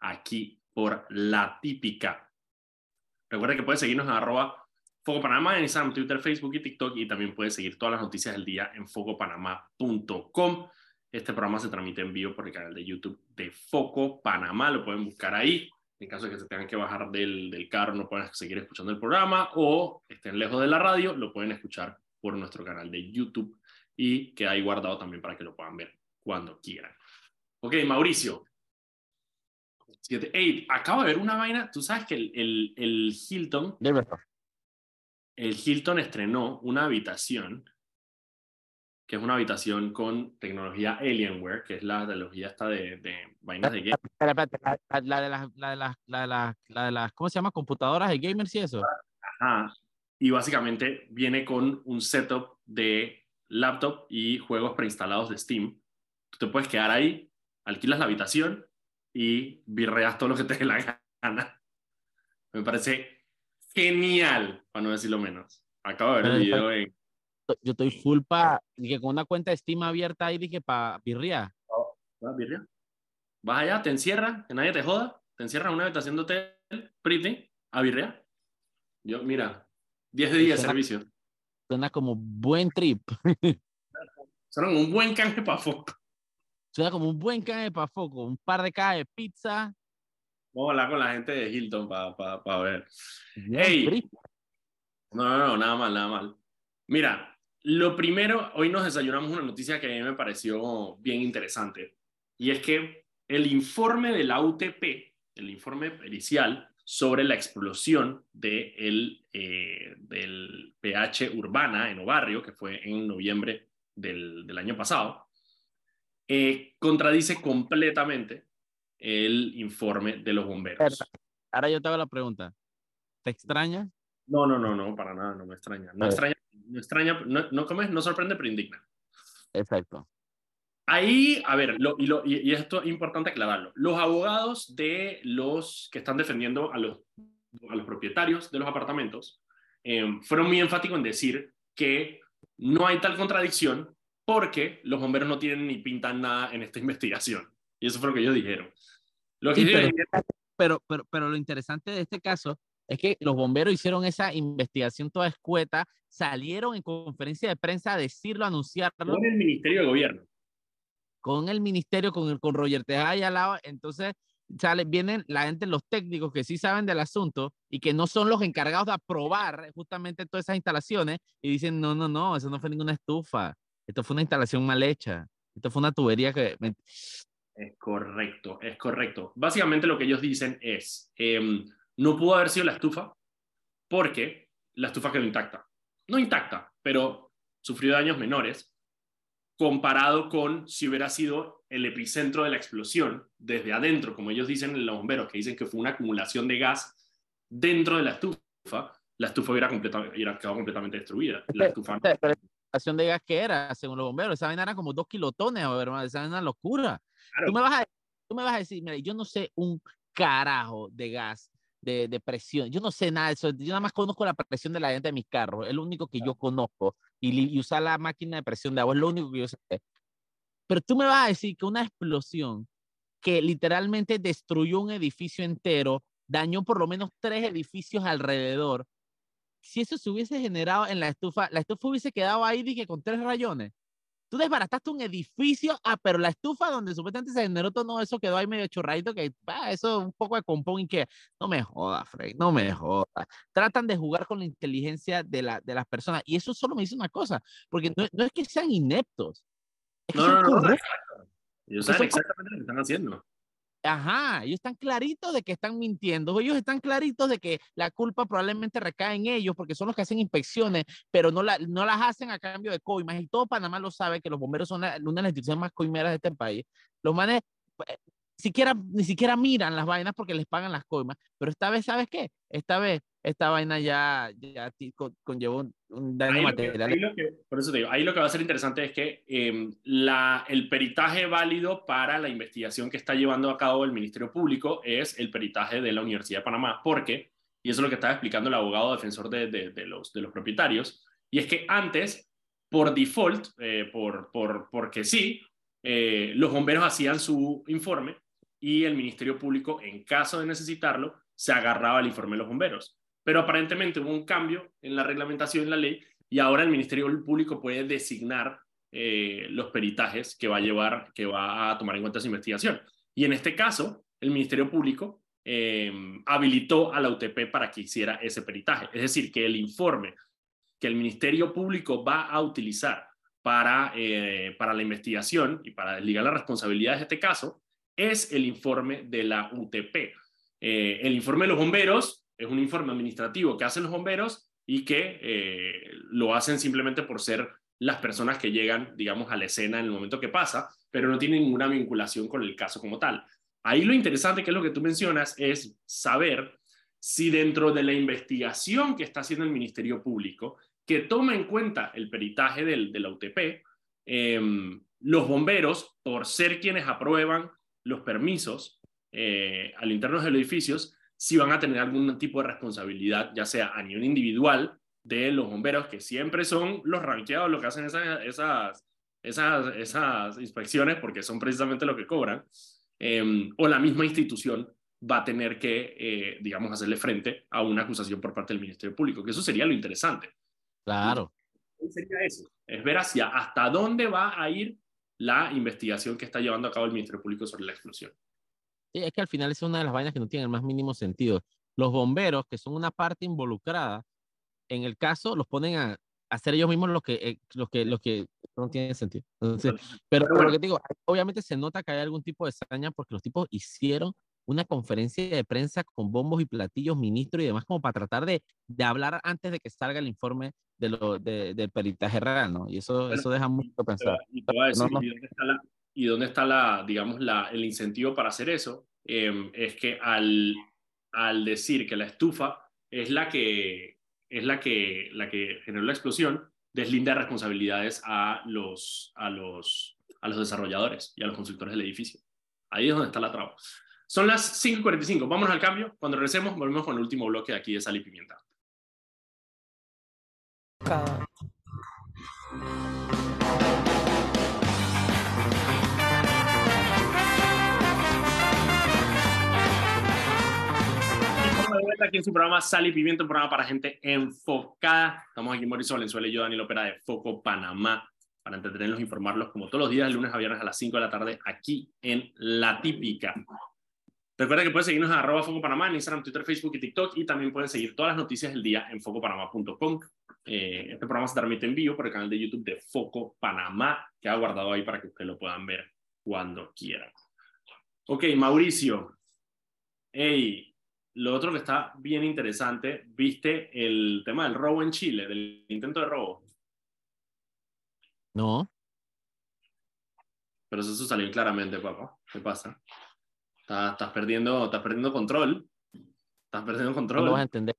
aquí por La Típica. Recuerda que puedes seguirnos en arroba Foco Panamá en Instagram, Twitter, Facebook y TikTok y también puedes seguir todas las noticias del día en focopanamá.com. Este programa se transmite en vivo por el canal de YouTube de Foco Panamá, lo pueden buscar ahí. En caso de que se tengan que bajar del, del carro, no puedan seguir escuchando el programa o estén lejos de la radio, lo pueden escuchar por nuestro canal de YouTube y queda ahí guardado también para que lo puedan ver cuando quieran. Ok, Mauricio. Hey, acabo de ver una vaina. Tú sabes que el, el, el Hilton. El Hilton estrenó una habitación que es una habitación con tecnología Alienware, que es la tecnología esta de, de vainas de game. La, la de las, la de las, la de las, la de las, ¿cómo se llama? Computadoras de gamers y eso. Ajá. Y básicamente viene con un setup de laptop y juegos preinstalados de Steam. Tú te puedes quedar ahí, alquilas la habitación y virreas todo lo que te dé la gana. Me parece genial, para no decirlo menos. Acabo de ver el video en... Yo estoy full pa, dije, con una cuenta de Steam abierta ahí, dije, pa birria. ¿Vas, birria? Vas allá, te encierras, que nadie te joda, te encierras en una habitación de hotel, pretty, a birria. Yo, mira, 10 de 10 de Suena- servicio. Suena como buen trip. Son un buen canje para foco. Suena como un buen cae para foco. Un par de cajas de pizza. Vamos a hablar con la gente de Hilton para ver. bien Ey. trip. No, no, no, nada mal, nada mal. Mira, lo primero, hoy nos desayunamos una noticia que a mí me pareció bien interesante. Y es que el informe de la UTP, el informe pericial sobre la explosión de el, eh, del PH Urbana en Obarrio, que fue en noviembre del, del año pasado, eh, contradice completamente el informe de los bomberos. Ahora yo te hago la pregunta. ¿Te extraña? No, no, no, no, para nada, no me extraña. No ver. extraña, no extraña, no, no, ¿cómo es? No sorprende, pero indigna. Exacto. Ahí, a ver, lo- y, lo- y- y esto es importante aclararlo. Los abogados de los que están defendiendo a los, a los propietarios de los apartamentos eh, fueron muy enfáticos en decir que no hay tal contradicción porque los bomberos no tienen ni pintan nada en esta investigación. Y eso fue lo que ellos dijeron. Lo que Sí, ellos pero- dijeron- Pero, pero, pero lo interesante de este caso es que los bomberos hicieron esa investigación toda escueta, salieron en conferencia de prensa a decirlo, a anunciarlo con el Ministerio de Gobierno. con el ministerio, con, el, con Roger Tejada ahí al lado. Entonces, sale, vienen la gente, los técnicos que sí saben del asunto y que no son los encargados de aprobar justamente todas esas instalaciones y dicen, no, no, no, eso no fue ninguna estufa, esto fue una instalación mal hecha, esto fue una tubería que... Es correcto, es correcto. Básicamente lo que ellos dicen es, em, no pudo haber sido la estufa porque la estufa quedó intacta. No intacta, pero sufrió daños menores comparado con si hubiera sido el epicentro de la explosión desde adentro, como ellos dicen en los bomberos, que dicen que fue una acumulación de gas dentro de la estufa, la estufa hubiera, completa- hubiera quedado completamente destruida. La estufa Pero la instalación de gas que era, según los bomberos, esa vaina era como dos kilotones, hermano, esa era una locura. Claro. Tú me vas a, tú me vas a decir, mira, yo no sé un carajo de gas, de, de presión, yo no sé nada de eso, yo nada más conozco la presión de la llanta de mis carros, es lo único que yo conozco, y, y usar la máquina de presión de agua es lo único que yo sé. Pero tú me vas a decir que una explosión que literalmente destruyó un edificio entero, dañó por lo menos tres edificios alrededor, si eso se hubiese generado en la estufa, la estufa hubiese quedado ahí, dije, con tres rayones. Tú desbarataste un edificio, ah, pero la estufa donde supuestamente se generó todo eso quedó ahí medio chorradito, que ah, eso un poco de compón y que no me jodas, Frey, no me jodas. Tratan de jugar con la inteligencia de, la, de las personas y eso solo me dice una cosa, porque no, no es que sean ineptos, es que No, no, no, no. Ellos saben exactamente lo que están haciendo. Ajá, ellos están claritos de que están mintiendo, ellos están claritos de que la culpa probablemente recae en ellos porque son los que hacen inspecciones, pero no, la, no las hacen a cambio de coimas y todo Panamá lo sabe que los bomberos son la- una de las instituciones más coimeras de este país. Los manes eh, siquiera, ni siquiera miran las vainas porque les pagan las coimas, pero esta vez, ¿sabes qué? Esta vez esta vaina ya, ya conllevó un, daño Ahí lo que- material. ahí lo que- por eso te digo, ahí lo que va a ser interesante es que eh, la, el peritaje válido para la investigación que está llevando a cabo el Ministerio Público es el peritaje de la Universidad de Panamá, porque, y eso es lo que estaba explicando el abogado defensor de, de- de los, de los propietarios, y es que antes, por default, eh, por, por, porque sí, eh, los bomberos hacían su informe y el Ministerio Público, en caso de necesitarlo, se agarraba al informe de los bomberos pero aparentemente hubo un cambio en la reglamentación, en la ley, y ahora el Ministerio Público puede designar eh, los peritajes que va a llevar, que va a tomar en cuenta su investigación. Y en este caso, el Ministerio Público eh, habilitó a la UTP para que hiciera ese peritaje. Es decir, que el informe que el Ministerio Público va a utilizar para, eh, para la investigación y para desligar las responsabilidades de este caso es el informe de la UTP. El informe de los bomberos es un informe administrativo que hacen los bomberos y que eh, lo hacen simplemente por ser las personas que llegan, digamos, a la escena en el momento que pasa, pero no tienen ninguna vinculación con el caso como tal. Ahí lo interesante, que es lo que tú mencionas, es saber si dentro de la investigación que está haciendo el Ministerio Público, que toma en cuenta el peritaje del, de la UTP, em, los bomberos, por ser quienes aprueban los permisos eh, al interno de los edificios, si van a tener algún tipo de responsabilidad, ya sea a nivel individual de los bomberos, que siempre son los ranqueados los que hacen esas, esas, esas, esas inspecciones, porque son precisamente lo que cobran, em, o la misma institución va a tener que, eh, digamos, hacerle frente a una acusación por parte del Ministerio Público, que eso sería lo interesante. Claro. Sería eso, es ver hacia hasta dónde va a ir la investigación que está llevando a cabo el Ministerio Público sobre la explosión. Sí, es que al final es una de las vainas que no tienen el más mínimo sentido. Los bomberos, que son una parte involucrada, en el caso los ponen a hacer ellos mismos lo que, eh, lo que, lo que no tiene sentido. Entonces, pero, pero lo que digo, obviamente se nota que hay algún tipo de saña porque los tipos hicieron una conferencia de prensa con bombos y platillos, ministros y demás, como para tratar de, de hablar antes de que salga el informe de lo, de, del peritaje real, ¿no? Y eso, eso deja mucho pensar. Y, te voy a decir, ¿y, dónde está la, y dónde está la, digamos, la, el incentivo para hacer eso? Eh, es que al, al decir que la estufa es la que, es la que, la que generó la explosión, deslinda responsabilidades a los, a, los, a los desarrolladores y a los constructores del edificio. Ahí es donde está la traba. Son las 5.45. Vámonos al cambio. Cuando regresemos, volvemos con el último bloque de aquí de Sal y Pimienta. Aquí en su programa Sal y Pimienta, un programa para gente enfocada. Estamos aquí Mauricio Valenzuela y yo, Daniel Opera de Foco Panamá, para entretenerlos informarlos como todos los días, de lunes a viernes a las 5 de la tarde, aquí en La Típica. Recuerda que pueden seguirnos en arroba Foco Panamá en Instagram, Twitter, Facebook y TikTok y también pueden seguir todas las noticias del día en focopanamá.com. Eh, este programa se transmite en vivo por el canal de YouTube de Foco Panamá, que ha guardado ahí para que ustedes lo puedan ver cuando quieran. Ok, Mauricio. Hey, lo otro que está bien interesante, ¿viste el tema del robo en Chile, del intento de robo? No. Pero eso salió claramente, papá. ¿Qué pasa? Estás, perdiendo, estás perdiendo control. Estás perdiendo control. No vas a entender.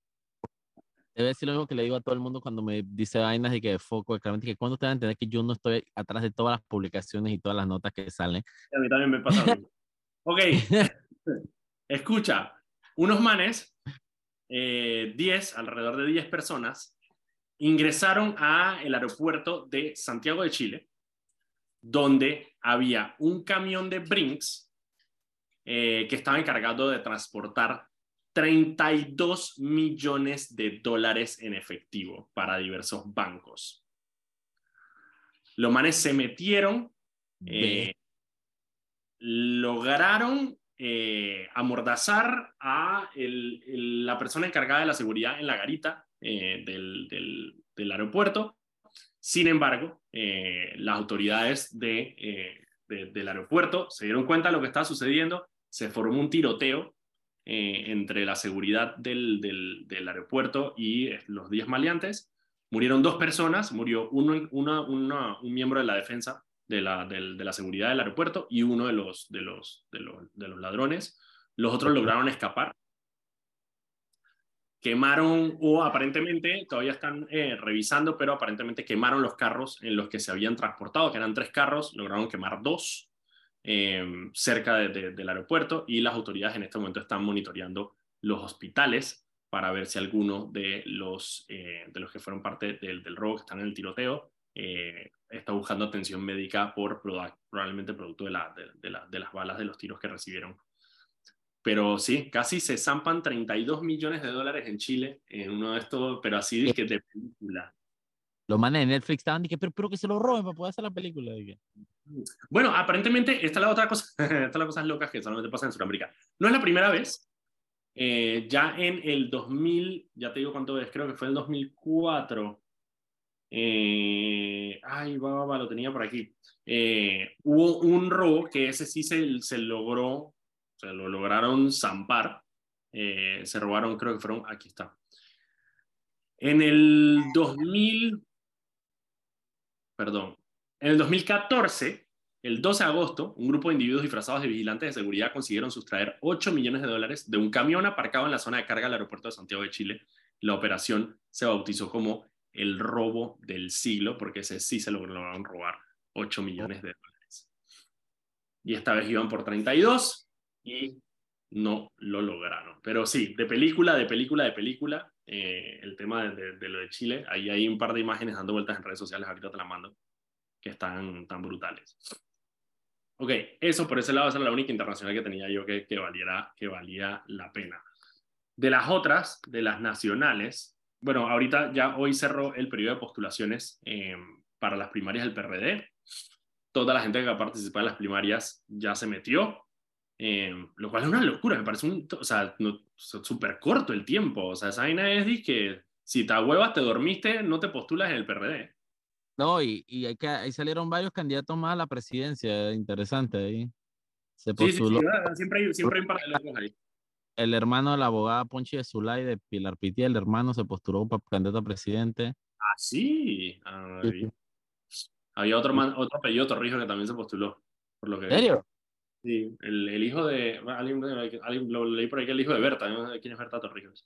Debe decir lo mismo que le digo a todo el mundo cuando me dice vainas y que de foco, claramente que cuando te van a entender que yo no estoy atrás de todas las publicaciones y todas las notas que salen. A mí también me pasa. ok. Escucha, unos manes, 10, eh, alrededor de 10 personas, ingresaron a el aeropuerto de Santiago de Chile, donde había un camión de Brinks eh, que estaba encargado de transportar 32 millones de dólares en efectivo para diversos bancos. Los manes se metieron, eh, lograron eh, amordazar a la persona encargada de la seguridad en la garita del, del, aeropuerto. Sin embargo, las autoridades de, del aeropuerto se dieron cuenta de lo que estaba sucediendo se formó un tiroteo eh, entre la seguridad del, aeropuerto y eh, los 10 maleantes. Murieron dos personas, murió uno, un miembro de la defensa de la, de la, seguridad del aeropuerto y uno de los, de los, de los, de los ladrones. Los otros lograron escapar. Quemaron, o aparentemente, todavía están eh, revisando, pero aparentemente quemaron los carros en los que se habían transportado, que eran tres carros, lograron quemar dos Em, cerca del aeropuerto y las autoridades en este momento están monitoreando los hospitales para ver si alguno de los, eh, de los que fueron parte del, del, robo, que están en el tiroteo, eh, está buscando atención médica por probablemente producto de, la, de, de, las balas de los tiros que recibieron. Pero sí, casi se zampan 32 millones de dólares en Chile en uno de estos, pero así de, que de película. Los manes de Netflix estaban diciendo, pero, pero que se lo roben para poder hacer la película. Bueno, aparentemente, esta es la otra cosa, esta es la cosa locas que solamente pasa en Sudamérica. No es la primera vez. Eh, ya en el 2000, ya te digo cuánto es, creo que fue el 2004. Eh, ay, va, va, lo tenía por aquí. Eh, hubo un robo que ese sí se, se logró, se lo lograron zampar. se robaron, creo que fueron, aquí está. En el 2000, perdón. En el 2014, el 12 de agosto, un grupo de individuos disfrazados de vigilantes de seguridad consiguieron sustraer 8 millones de dólares de un camión aparcado en la zona de carga del aeropuerto de Santiago de Chile. La operación se bautizó como el robo del siglo, porque ese sí se lograron robar 8 millones de dólares. Y esta vez iban por 32 y no lo lograron. Pero sí, de película, de película, de película, eh, el tema de, de, lo de Chile, ahí hay un par de imágenes dando vueltas en redes sociales, ahorita te las mando, que están tan brutales. Ok, eso por ese lado esa era la única internacional que tenía yo que, que, valiera, que valía la pena. De las otras, de las nacionales, bueno, ahorita ya hoy cerró el periodo de postulaciones eh, para las primarias del PRD. Toda la gente que va a participar en las primarias ya se metió, eh, lo cual es una locura, me parece un, o sea, súper corto el tiempo. O sea, esa vaina es que si te huevas, te dormiste, no te postulas en el PRD. No, y, y hay que, ahí salieron varios candidatos más a la presidencia, interesante ahí. Se postuló. Sí, sí, siempre, hay, siempre hay un par de locos ahí. El hermano de la abogada Ponchi de Zulay de Pilar Piti, el hermano se postuló para candidato a presidente. Ah, sí. Ah, sí. Había otro, man, otro apellido Torrijos que también se postuló. Por lo que ¿En serio? Sí, el, el hijo de. Alguien, alguien, lo leí por ahí que el hijo de Berta. ¿no? ¿Quién es Berta Torrijos?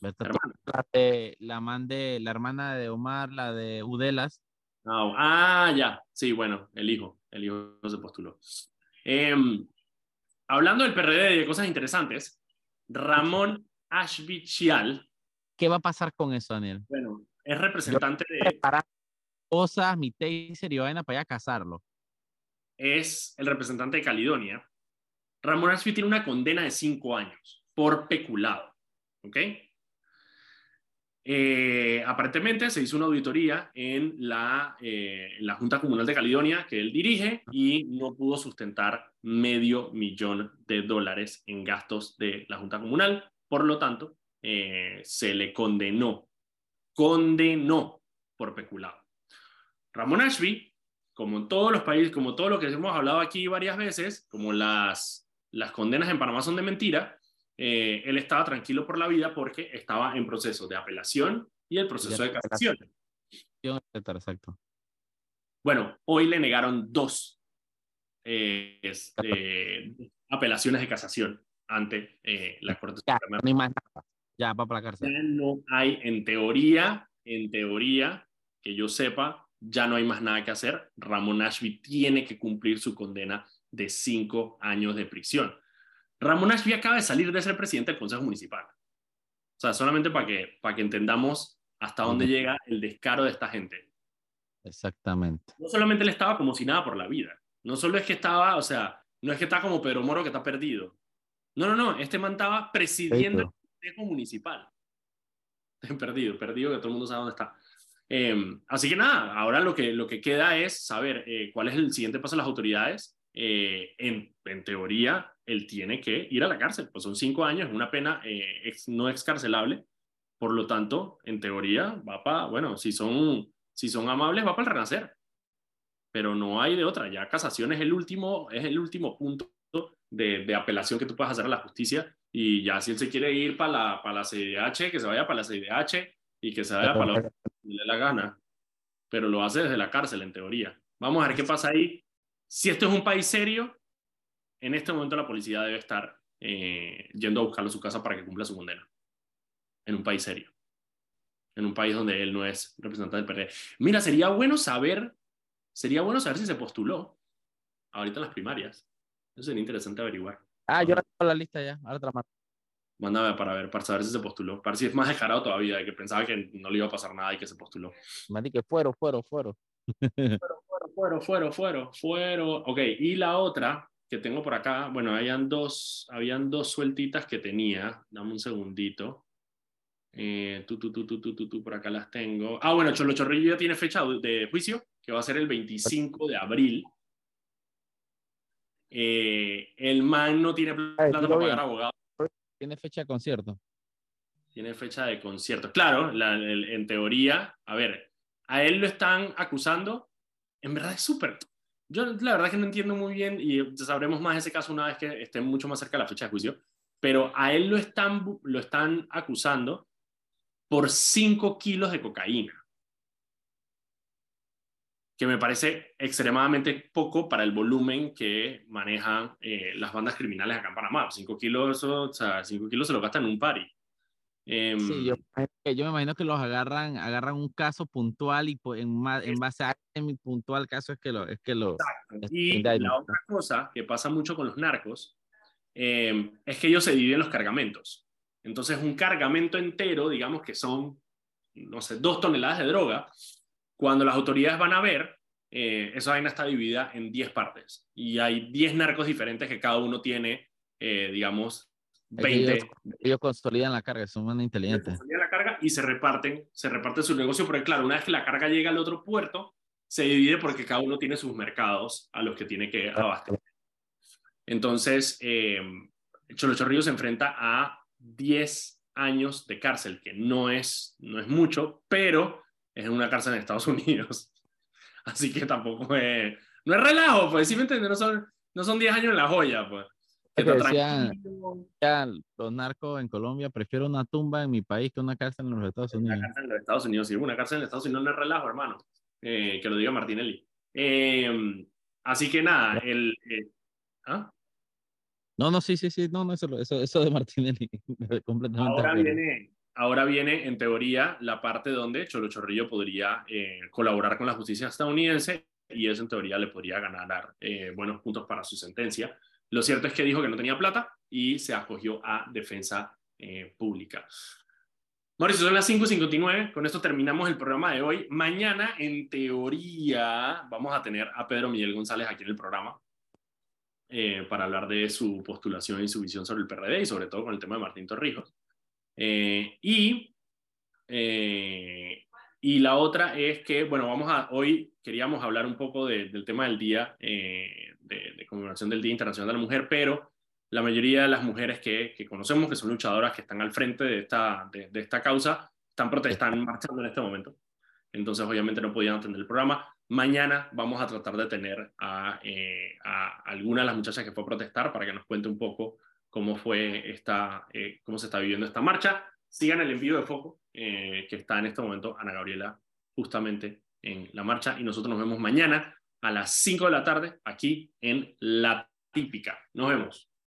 Berta hermana. La, de, la, man de, la hermana de Omar, la de Udelas. Oh, ah, ya. Sí, bueno, el hijo. El hijo se postuló. Eh, hablando del PRD y de cosas interesantes, Ramón Ashby Chial. ¿Qué va a pasar con eso, Daniel? Bueno, es representante de. Para cosas, mi taser y vaina para ir a cazarlo. Es el representante de Caledonia. Ramón Ashby tiene una condena de cinco años por peculado. ¿Ok? Eh, aparentemente se hizo una auditoría en la, eh, en la, Junta Comunal de Caledonia que él dirige y no pudo sustentar medio millón de dólares en gastos de la Junta Comunal. Por lo tanto, eh, se le condenó, condenó por peculado. Ramón Ashby, como en todos los países, como todo lo que hemos hablado aquí varias veces, como las, las condenas en Panamá son de mentira, eh, él estaba tranquilo por la vida porque estaba en proceso de apelación y el proceso de casación. Exacto. Bueno, hoy le negaron dos eh, este, apelaciones de casación ante eh, la Corte ya, Suprema. No más nada. Ya va para la cárcel. Ya no hay, en teoría, en teoría, que yo sepa, ya no hay más nada que hacer. Ramón Ashby tiene que cumplir su condena de cinco años de prisión. Ramón Ashby acaba de salir de ser presidente del Consejo Municipal. O sea, solamente para que, para que entendamos hasta dónde llega el descaro de esta gente. Exactamente. No solamente él estaba como si nada por la vida. No solo es que estaba, o sea, no es que está como Pedro Moro que está perdido. No, no, no. Este man estaba presidiendo el Consejo Municipal. Perdido, perdido, que todo el mundo sabe dónde está. Eh, así que nada, ahora lo que, lo que queda es saber eh, cuál es el siguiente paso de las autoridades. Eh, en, en, teoría, él tiene que ir a la cárcel, pues son cinco años, una pena eh, no excarcelable, por lo tanto, en teoría, va para, bueno, si son, si son amables, va para el renacer, pero no hay de otra, ya casación es el último, es el último punto de, de apelación que tú puedes hacer a la justicia, y ya si él se quiere ir para la, para la CIDH, que se vaya para la CIDH y que se vaya para la le la gana, pero lo hace desde la cárcel, en teoría. Vamos a ver qué pasa ahí si esto es un país serio, en este momento la policía debe estar eh, yendo a buscarlo a su casa para que cumpla su condena. En un país serio. En un país donde él no es representante del PRD. Mira, sería bueno saber, sería bueno saber si se postuló ahorita en las primarias. Eso sería interesante averiguar. Ah, yo la tengo la lista ya. Ahora te la mando. Mándame para ver, para saber si se postuló. Para si es más descarado todavía, de que pensaba que no le iba a pasar nada y que se postuló. Mati, que fueron, fueron, fueron. fueron, fueron, fueron, fueron. Ok, y la otra que tengo por acá, bueno, habían dos, habían dos sueltitas que tenía. Dame un segundito. Eh, tú, tú, tú, tú, tú, tú, tú, por acá las tengo. Ah, bueno, Cholo Chorrillo ya tiene fecha de juicio, que va a ser el 25 de abril. Eh, el man no tiene plata para pagar abogado. Tiene fecha de concierto. Tiene fecha de concierto. Claro, la, el, en teoría, a ver, a él lo están acusando en verdad es súper. Yo la verdad que no entiendo muy bien y sabremos más ese caso una vez que esté mucho más cerca de la fecha de juicio, pero a él lo están, lo están acusando por 5 kilos de cocaína. que me parece extremadamente poco para el volumen que manejan eh, las bandas criminales acá en Panamá. 5 kilos, o sea, 5 kilos se lo gastan en un party. Em, Sí, yo, yo me imagino que los agarran, agarran un caso puntual y pues, en, en base a ese mi puntual caso es que lo, es que lo, Y indictment. la otra cosa que pasa mucho con los narcos eh, es que ellos se dividen los cargamentos. Entonces, un cargamento entero, digamos que son, no sé, dos toneladas de droga, cuando las autoridades van a ver, eh, esa vaina está dividida en 10 partes. Y hay 10 narcos diferentes que cada uno tiene, eh, digamos, Es que ellos- 20 ellos consolidan la carga, son muy inteligentes. salida la carga y se reparten, se reparten su negocio, porque claro, una vez que la carga llega al otro puerto, se divide porque cada uno tiene sus mercados a los que tiene que abastecer. Entonces, eh, Cholo Chorrillo se enfrenta a 10 años de cárcel, que no es, no es mucho, pero es en una cárcel en Estados Unidos. Así que tampoco es, no es relajo, pues, ¿sí me entiendes? No son, no son 10 años en la joya, pues. Que. Ya, los narcos en Colombia, prefiero una tumba en mi país que una cárcel en los Estados Una Unidos. cárcel en los Estados Unidos, sí, una cárcel en Estados Unidos no es relajo, hermano. Eh, que lo diga Martinelli. Eh, así que nada, el. eh, ¿ah? No, no, sí, sí, sí, no, no, eso, eso, eso de Martinelli, completamente. Ahora acuerdo. viene, ahora viene, en teoría, la parte donde Cholo Chorrillo podría eh, colaborar con la justicia estadounidense y eso, en teoría, le podría ganar buenos puntos para su sentencia. Lo cierto es que dijo que no tenía plata y se acogió a defensa eh, pública. Mauricio, son las 5.59. Con esto terminamos el programa de hoy. Mañana, en teoría, vamos a tener a Pedro Miguel González aquí en el programa eh, para hablar de su postulación y su visión sobre el PRD y sobre todo con el tema de Martín Torrijos. Eh, y, eh, y la otra es que, bueno, vamos a, hoy queríamos hablar un poco de- del tema del día, eh, de, de conmemoración del Día Internacional de la Mujer, pero la mayoría de las mujeres que, que conocemos, que son luchadoras, que están al frente de esta, de, de esta causa, están protestando, marchando en este momento. Entonces, obviamente, no podían atender el programa. Mañana vamos a tratar de tener a, eh, a alguna de las muchachas que fue a protestar para que nos cuente un poco cómo fue esta, eh, cómo se está viviendo esta marcha. Sigan el envío de foco eh, que está en este momento Ana Gabriela justamente en la marcha y nosotros nos vemos mañana a las 5 de la tarde aquí en La Típica. Nos vemos.